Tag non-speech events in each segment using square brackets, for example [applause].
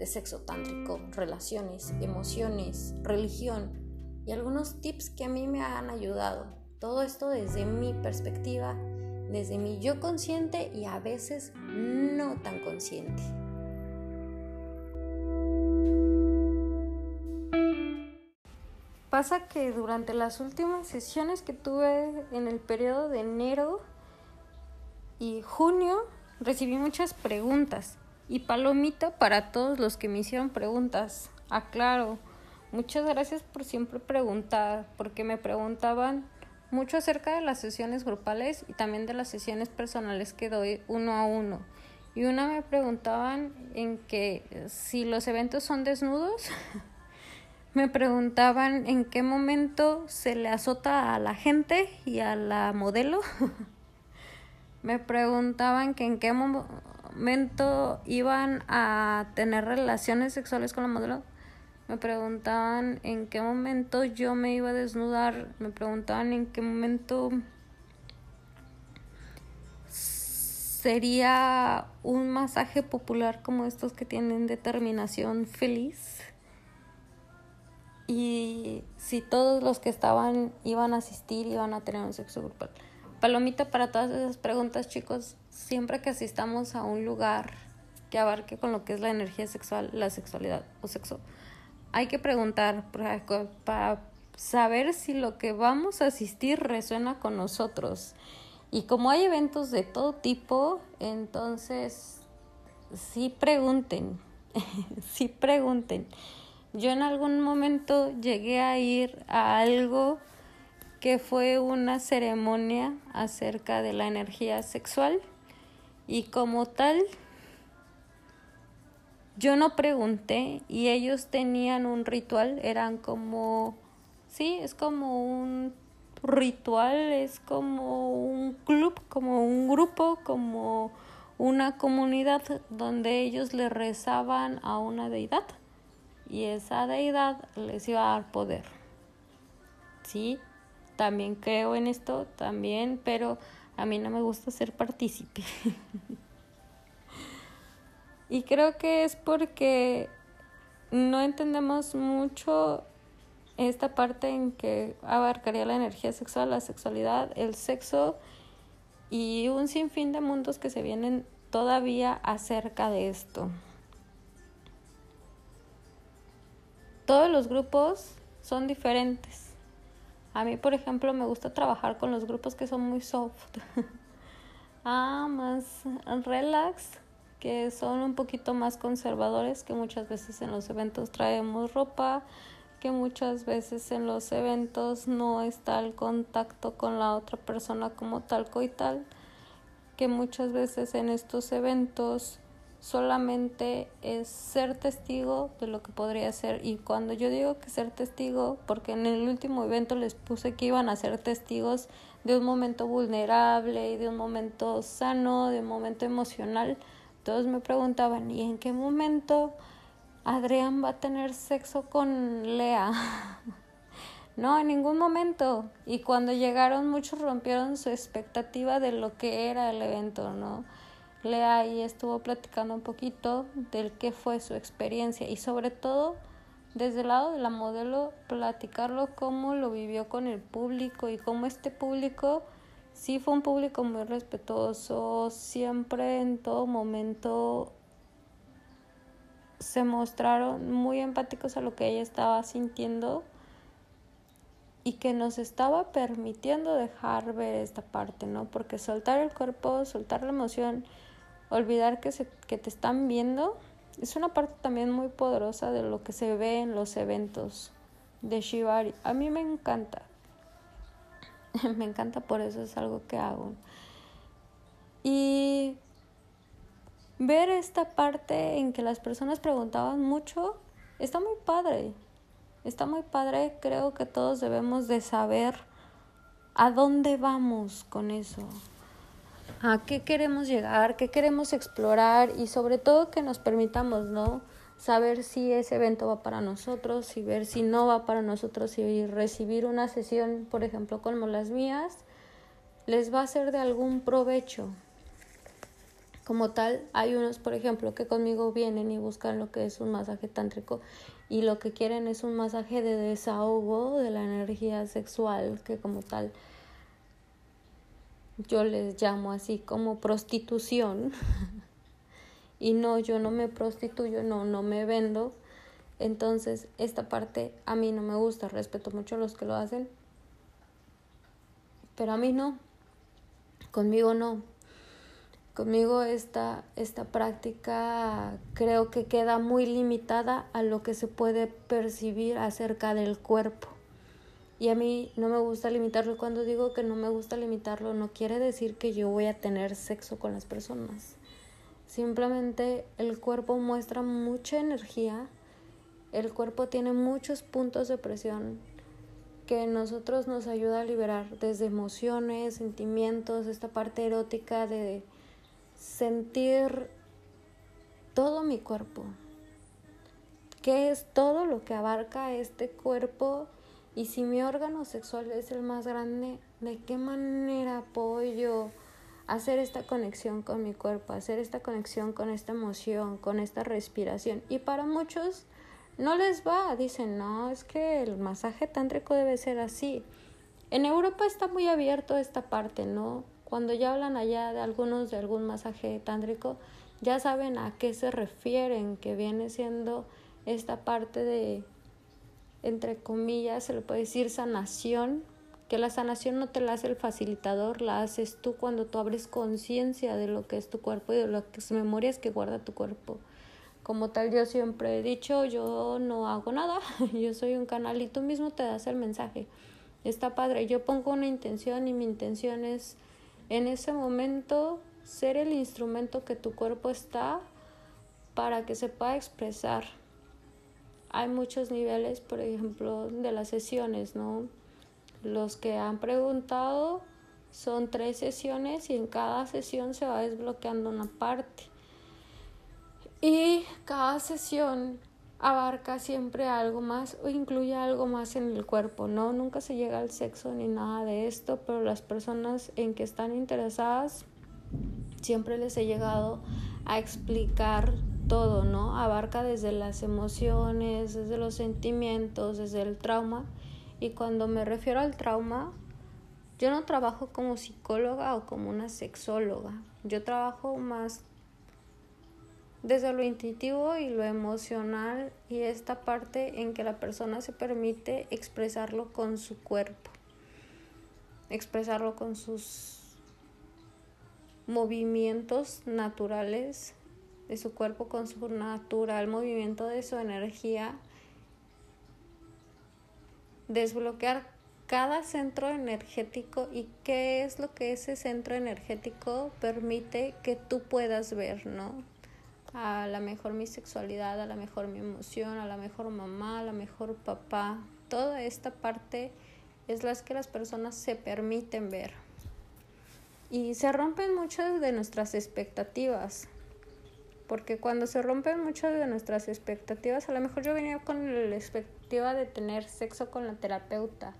de sexo tántrico, relaciones, emociones, religión y algunos tips que a mí me han ayudado. Todo esto desde mi perspectiva, desde mi yo consciente y a veces no tan consciente. Pasa que durante las últimas sesiones que tuve en el periodo de enero y junio recibí muchas preguntas y palomita para todos los que me hicieron preguntas. Aclaro, muchas gracias por siempre preguntar, porque me preguntaban mucho acerca de las sesiones grupales y también de las sesiones personales que doy uno a uno. Y una me preguntaban en que si los eventos son desnudos, [laughs] me preguntaban en qué momento se le azota a la gente y a la modelo. [laughs] me preguntaban que en qué momento momento iban a tener relaciones sexuales con la modelo, me preguntaban en qué momento yo me iba a desnudar, me preguntaban en qué momento sería un masaje popular como estos que tienen determinación feliz y si todos los que estaban iban a asistir iban a tener un sexo grupal. Palomita para todas esas preguntas, chicos. Siempre que asistamos a un lugar que abarque con lo que es la energía sexual, la sexualidad o sexo, hay que preguntar para saber si lo que vamos a asistir resuena con nosotros. Y como hay eventos de todo tipo, entonces sí pregunten, [laughs] sí pregunten. Yo en algún momento llegué a ir a algo que fue una ceremonia acerca de la energía sexual y como tal yo no pregunté y ellos tenían un ritual, eran como, sí, es como un ritual, es como un club, como un grupo, como una comunidad donde ellos le rezaban a una deidad y esa deidad les iba a dar poder. ¿Sí? También creo en esto, también, pero a mí no me gusta ser partícipe. [laughs] y creo que es porque no entendemos mucho esta parte en que abarcaría la energía sexual, la sexualidad, el sexo y un sinfín de mundos que se vienen todavía acerca de esto. Todos los grupos son diferentes a mí, por ejemplo, me gusta trabajar con los grupos que son muy soft. [laughs] ah, más relax, que son un poquito más conservadores, que muchas veces en los eventos traemos ropa, que muchas veces en los eventos no está el contacto con la otra persona como tal y tal, que muchas veces en estos eventos solamente es ser testigo de lo que podría ser. Y cuando yo digo que ser testigo, porque en el último evento les puse que iban a ser testigos de un momento vulnerable de un momento sano, de un momento emocional, todos me preguntaban, ¿y en qué momento Adrián va a tener sexo con Lea? [laughs] no, en ningún momento. Y cuando llegaron muchos rompieron su expectativa de lo que era el evento, ¿no? Lea ahí estuvo platicando un poquito del qué fue su experiencia y sobre todo desde el lado de la modelo platicarlo cómo lo vivió con el público y cómo este público sí fue un público muy respetuoso, siempre en todo momento se mostraron muy empáticos a lo que ella estaba sintiendo y que nos estaba permitiendo dejar ver esta parte, ¿no? Porque soltar el cuerpo, soltar la emoción, olvidar que, se, que te están viendo es una parte también muy poderosa de lo que se ve en los eventos de Shibari. A mí me encanta. [laughs] me encanta por eso es algo que hago. Y ver esta parte en que las personas preguntaban mucho está muy padre. Está muy padre, creo que todos debemos de saber a dónde vamos con eso, a qué queremos llegar, qué queremos explorar y sobre todo que nos permitamos, ¿no? Saber si ese evento va para nosotros y ver si no va para nosotros y recibir una sesión, por ejemplo, como las mías, les va a ser de algún provecho. Como tal, hay unos, por ejemplo, que conmigo vienen y buscan lo que es un masaje tántrico y lo que quieren es un masaje de desahogo de la energía sexual, que como tal yo les llamo así como prostitución. [laughs] y no, yo no me prostituyo, no, no me vendo. Entonces, esta parte a mí no me gusta, respeto mucho a los que lo hacen, pero a mí no, conmigo no. Conmigo esta, esta práctica creo que queda muy limitada a lo que se puede percibir acerca del cuerpo. Y a mí no me gusta limitarlo. Cuando digo que no me gusta limitarlo, no quiere decir que yo voy a tener sexo con las personas. Simplemente el cuerpo muestra mucha energía. El cuerpo tiene muchos puntos de presión que nosotros nos ayuda a liberar desde emociones, sentimientos, esta parte erótica de sentir todo mi cuerpo. ¿Qué es todo lo que abarca este cuerpo? Y si mi órgano sexual es el más grande, ¿de qué manera puedo hacer esta conexión con mi cuerpo, hacer esta conexión con esta emoción, con esta respiración? Y para muchos no les va, dicen, no, es que el masaje tántrico debe ser así. En Europa está muy abierto esta parte, ¿no? Cuando ya hablan allá de algunos de algún masaje tántrico, ya saben a qué se refieren, que viene siendo esta parte de entre comillas, se le puede decir sanación, que la sanación no te la hace el facilitador, la haces tú cuando tú abres conciencia de lo que es tu cuerpo y de las memorias que guarda tu cuerpo. Como tal, yo siempre he dicho, yo no hago nada, [laughs] yo soy un canal y tú mismo te das el mensaje. Está padre, yo pongo una intención y mi intención es en ese momento ser el instrumento que tu cuerpo está para que se pueda expresar hay muchos niveles, por ejemplo, de las sesiones, ¿no? Los que han preguntado son tres sesiones y en cada sesión se va desbloqueando una parte. Y cada sesión abarca siempre algo más o incluye algo más en el cuerpo, ¿no? Nunca se llega al sexo ni nada de esto, pero las personas en que están interesadas siempre les he llegado a explicar todo, ¿no? Abarca desde las emociones, desde los sentimientos, desde el trauma. Y cuando me refiero al trauma, yo no trabajo como psicóloga o como una sexóloga. Yo trabajo más desde lo intuitivo y lo emocional y esta parte en que la persona se permite expresarlo con su cuerpo, expresarlo con sus movimientos naturales de su cuerpo con su natural movimiento de su energía, desbloquear cada centro energético y qué es lo que ese centro energético permite que tú puedas ver, ¿no? A la mejor mi sexualidad, a la mejor mi emoción, a la mejor mamá, a la mejor papá. Toda esta parte es las que las personas se permiten ver. Y se rompen muchas de nuestras expectativas porque cuando se rompen muchas de nuestras expectativas, a lo mejor yo venía con la expectativa de tener sexo con la terapeuta,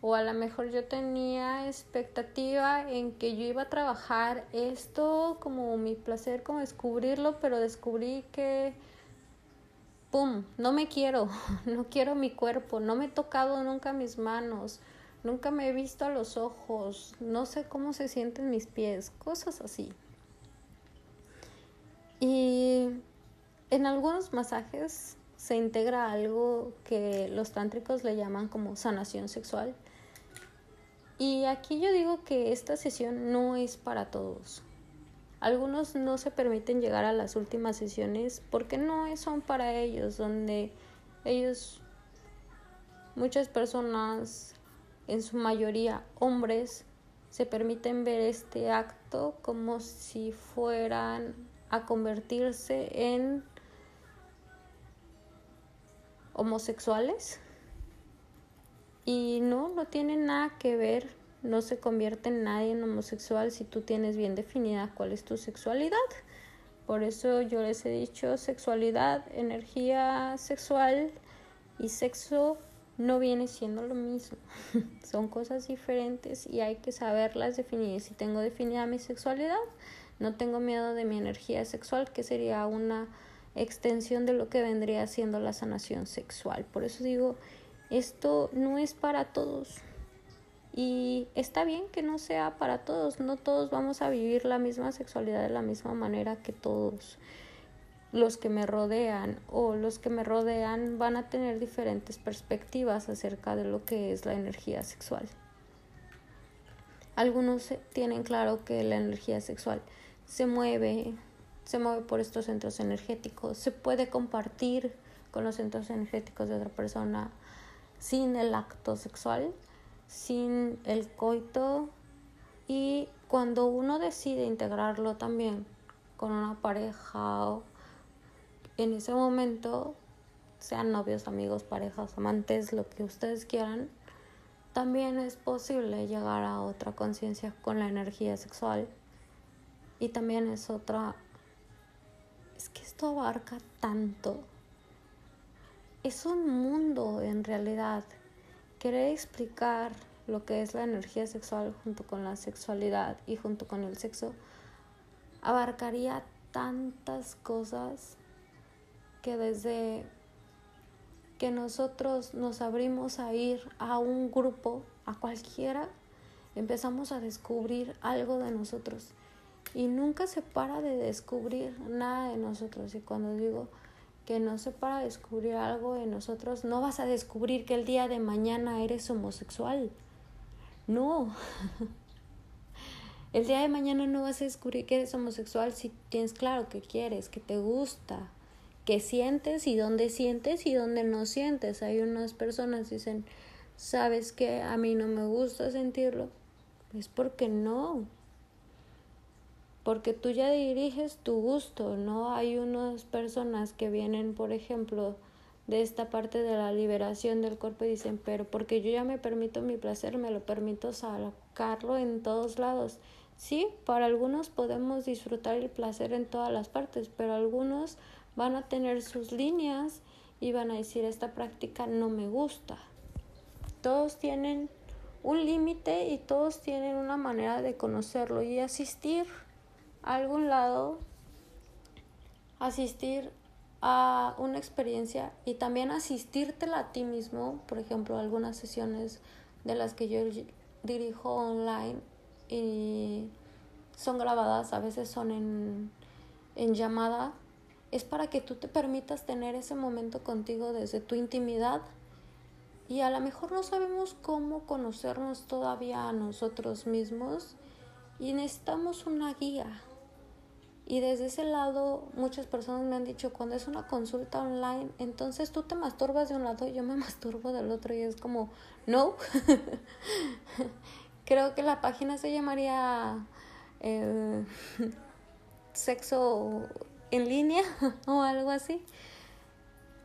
o a lo mejor yo tenía expectativa en que yo iba a trabajar esto como mi placer, como descubrirlo, pero descubrí que, ¡pum!, no me quiero, [laughs] no quiero mi cuerpo, no me he tocado nunca mis manos, nunca me he visto a los ojos, no sé cómo se sienten mis pies, cosas así. Y en algunos masajes se integra algo que los tántricos le llaman como sanación sexual. Y aquí yo digo que esta sesión no es para todos. Algunos no se permiten llegar a las últimas sesiones porque no son para ellos, donde ellos, muchas personas, en su mayoría hombres, se permiten ver este acto como si fueran a convertirse en homosexuales Y no, no tiene nada que ver, no se convierte en nadie en homosexual si tú tienes bien definida cuál es tu sexualidad. Por eso yo les he dicho sexualidad, energía sexual y sexo no viene siendo lo mismo. [laughs] Son cosas diferentes y hay que saberlas definir. Si tengo definida mi sexualidad, no tengo miedo de mi energía sexual, que sería una extensión de lo que vendría siendo la sanación sexual. Por eso digo, esto no es para todos. Y está bien que no sea para todos, no todos vamos a vivir la misma sexualidad de la misma manera que todos los que me rodean o los que me rodean van a tener diferentes perspectivas acerca de lo que es la energía sexual. Algunos tienen claro que la energía sexual se mueve, se mueve por estos centros energéticos, se puede compartir con los centros energéticos de otra persona sin el acto sexual sin el coito y cuando uno decide integrarlo también con una pareja o en ese momento sean novios, amigos, parejas, amantes, lo que ustedes quieran, también es posible llegar a otra conciencia con la energía sexual. Y también es otra es que esto abarca tanto es un mundo en realidad querer explicar lo que es la energía sexual junto con la sexualidad y junto con el sexo abarcaría tantas cosas que desde que nosotros nos abrimos a ir a un grupo, a cualquiera, empezamos a descubrir algo de nosotros. Y nunca se para de descubrir nada de nosotros. Y cuando digo que no se para descubrir algo en nosotros, no vas a descubrir que el día de mañana eres homosexual. No. [laughs] El día de mañana no vas a descubrir que eres homosexual si tienes claro que quieres, que te gusta, que sientes y dónde sientes y dónde no sientes. Hay unas personas que dicen, sabes que a mí no me gusta sentirlo. Es porque no porque tú ya diriges tu gusto, ¿no? Hay unas personas que vienen, por ejemplo, de esta parte de la liberación del cuerpo y dicen, pero porque yo ya me permito mi placer, me lo permito sacarlo en todos lados. Sí, para algunos podemos disfrutar el placer en todas las partes, pero algunos van a tener sus líneas y van a decir, esta práctica no me gusta. Todos tienen un límite y todos tienen una manera de conocerlo y asistir algún lado, asistir a una experiencia y también asistírtela a ti mismo, por ejemplo, algunas sesiones de las que yo dirijo online y son grabadas, a veces son en, en llamada, es para que tú te permitas tener ese momento contigo desde tu intimidad. Y a lo mejor no sabemos cómo conocernos todavía a nosotros mismos y necesitamos una guía, y desde ese lado muchas personas me han dicho, cuando es una consulta online, entonces tú te masturbas de un lado y yo me [laughs] masturbo del otro y es como, no. [laughs] Creo que la página se llamaría eh, [laughs] sexo en línea o algo así.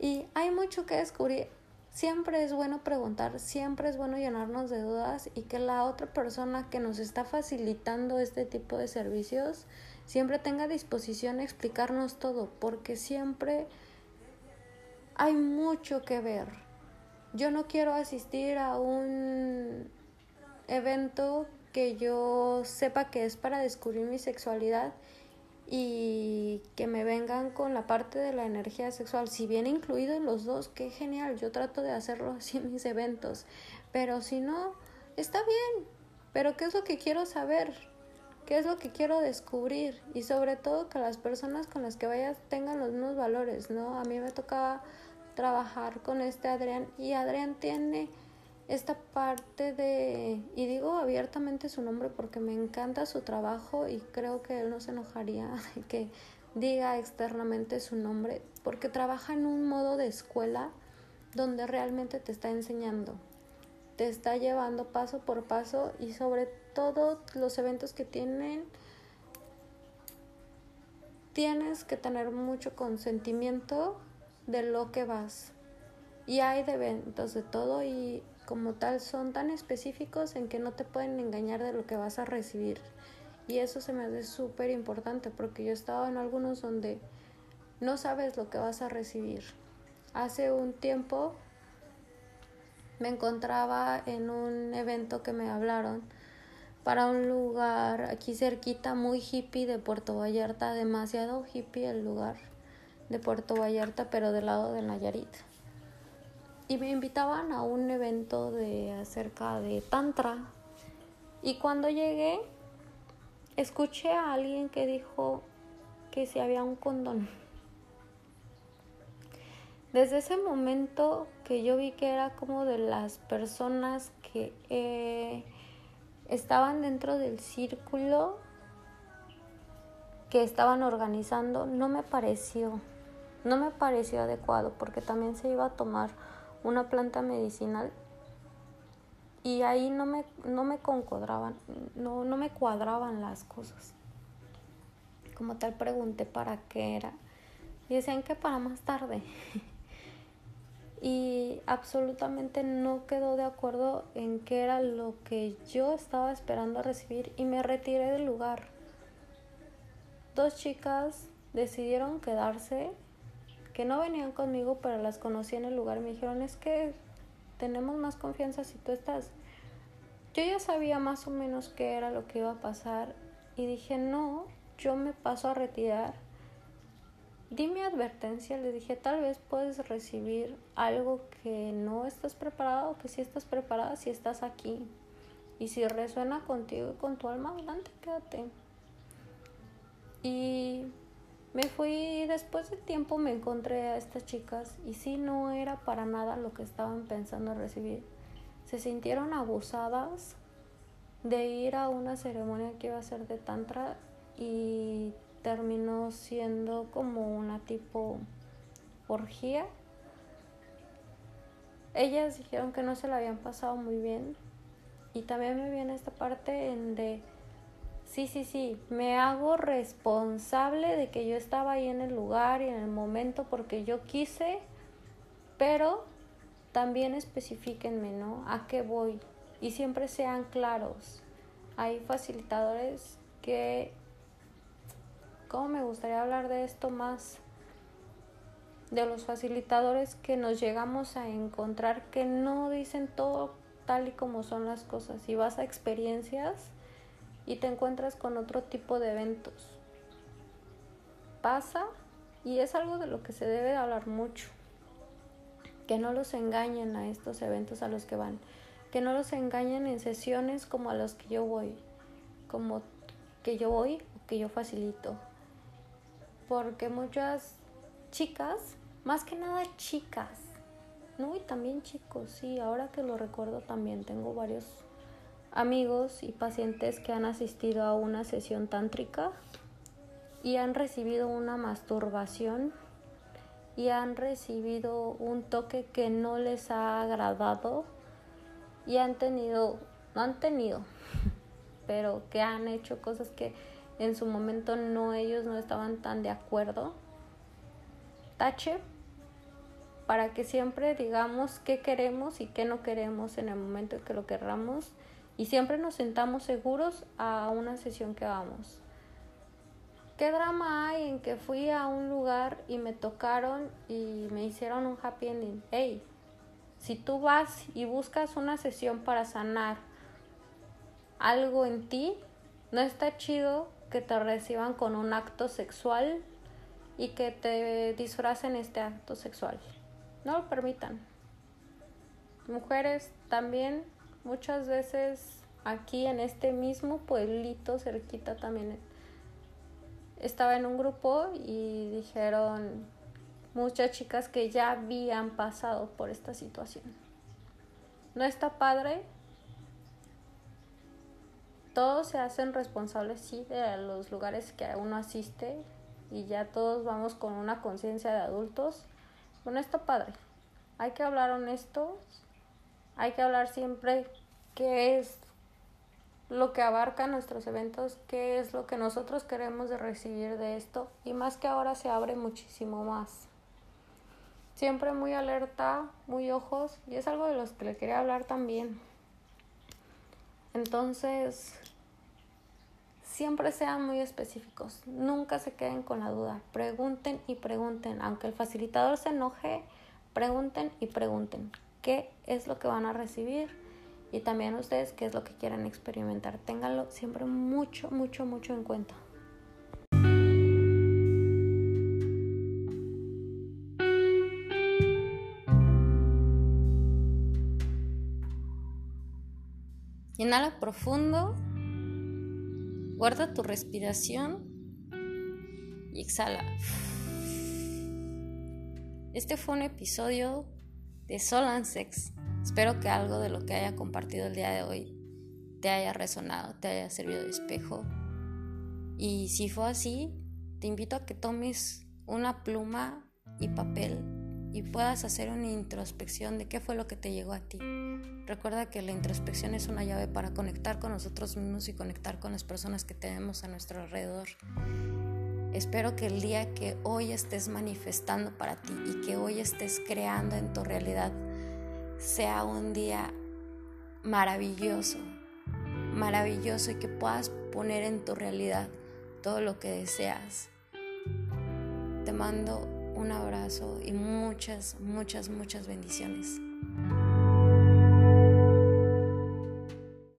Y hay mucho que descubrir. Siempre es bueno preguntar, siempre es bueno llenarnos de dudas y que la otra persona que nos está facilitando este tipo de servicios siempre tenga disposición a explicarnos todo, porque siempre hay mucho que ver. Yo no quiero asistir a un evento que yo sepa que es para descubrir mi sexualidad y que me vengan con la parte de la energía sexual. Si viene incluido en los dos, qué genial. Yo trato de hacerlo [laughs] así en mis eventos. Pero si no, está bien. Pero ¿qué es lo que quiero saber? Qué es lo que quiero descubrir y sobre todo que las personas con las que vayas tengan los mismos valores, ¿no? A mí me tocaba trabajar con este Adrián y Adrián tiene esta parte de, y digo abiertamente su nombre porque me encanta su trabajo y creo que él no se enojaría [laughs] que diga externamente su nombre, porque trabaja en un modo de escuela donde realmente te está enseñando, te está llevando paso por paso y sobre todos los eventos que tienen tienes que tener mucho consentimiento de lo que vas. Y hay de eventos de todo y como tal son tan específicos en que no te pueden engañar de lo que vas a recibir. Y eso se me hace súper importante porque yo he estado en algunos donde no sabes lo que vas a recibir. Hace un tiempo me encontraba en un evento que me hablaron para un lugar aquí cerquita, muy hippie de Puerto Vallarta, demasiado hippie el lugar de Puerto Vallarta, pero del lado de Nayarit. Y me invitaban a un evento de acerca de Tantra. Y cuando llegué, escuché a alguien que dijo que si había un condón. Desde ese momento que yo vi que era como de las personas que eh, estaban dentro del círculo que estaban organizando, no me pareció, no me pareció adecuado porque también se iba a tomar una planta medicinal y ahí no me, no me concuadraban, no, no me cuadraban las cosas. Como tal pregunté para qué era y decían que para más tarde. [laughs] y absolutamente no quedó de acuerdo en qué era lo que yo estaba esperando recibir y me retiré del lugar. Dos chicas decidieron quedarse, que no venían conmigo, pero las conocí en el lugar y me dijeron, es que tenemos más confianza si tú estás. Yo ya sabía más o menos qué era lo que iba a pasar y dije, no, yo me paso a retirar di mi advertencia, le dije, tal vez puedes recibir algo que no estás preparado, que si estás preparada, si estás aquí. Y si resuena contigo y con tu alma, adelante, quédate. Y me fui, después de tiempo me encontré a estas chicas y sí, no era para nada lo que estaban pensando recibir. Se sintieron abusadas de ir a una ceremonia que iba a ser de tantra y terminó siendo como una tipo orgía. Ellas dijeron que no se la habían pasado muy bien. Y también me viene esta parte en de, sí, sí, sí, me hago responsable de que yo estaba ahí en el lugar y en el momento porque yo quise, pero también especifíquenme, ¿no? ¿A qué voy? Y siempre sean claros. Hay facilitadores que cómo me gustaría hablar de esto más, de los facilitadores que nos llegamos a encontrar que no dicen todo tal y como son las cosas y vas a experiencias y te encuentras con otro tipo de eventos. Pasa y es algo de lo que se debe de hablar mucho. Que no los engañen a estos eventos a los que van. Que no los engañen en sesiones como a los que yo voy. Como que yo voy o que yo facilito porque muchas chicas, más que nada chicas, ¿no? Y también chicos, sí, ahora que lo recuerdo también tengo varios amigos y pacientes que han asistido a una sesión tántrica y han recibido una masturbación y han recibido un toque que no les ha agradado y han tenido, no han tenido, [laughs] pero que han hecho cosas que en su momento no ellos no estaban tan de acuerdo. Tache para que siempre digamos qué queremos y qué no queremos en el momento en que lo querramos y siempre nos sentamos seguros a una sesión que vamos. ¿Qué drama hay en que fui a un lugar y me tocaron y me hicieron un happy ending? Hey, si tú vas y buscas una sesión para sanar algo en ti, no está chido que te reciban con un acto sexual y que te disfracen este acto sexual. No lo permitan. Mujeres también muchas veces aquí en este mismo pueblito cerquita también estaba en un grupo y dijeron muchas chicas que ya habían pasado por esta situación. No está padre todos se hacen responsables, sí, de los lugares que uno asiste y ya todos vamos con una conciencia de adultos. Bueno, está padre. Hay que hablar honestos, hay que hablar siempre qué es lo que abarca nuestros eventos, qué es lo que nosotros queremos recibir de esto y más que ahora se abre muchísimo más. siempre muy alerta, muy ojos, y es algo de los que le quería hablar también. Entonces, siempre sean muy específicos, nunca se queden con la duda, pregunten y pregunten, aunque el facilitador se enoje, pregunten y pregunten. Qué es lo que van a recibir y también ustedes qué es lo que quieren experimentar. Ténganlo siempre mucho, mucho, mucho en cuenta. Inhala profundo, guarda tu respiración y exhala. Este fue un episodio de Sol and Sex. Espero que algo de lo que haya compartido el día de hoy te haya resonado, te haya servido de espejo. Y si fue así, te invito a que tomes una pluma y papel y puedas hacer una introspección de qué fue lo que te llegó a ti. Recuerda que la introspección es una llave para conectar con nosotros mismos y conectar con las personas que tenemos a nuestro alrededor. Espero que el día que hoy estés manifestando para ti y que hoy estés creando en tu realidad sea un día maravilloso, maravilloso y que puedas poner en tu realidad todo lo que deseas. Te mando un abrazo y muchas, muchas, muchas bendiciones.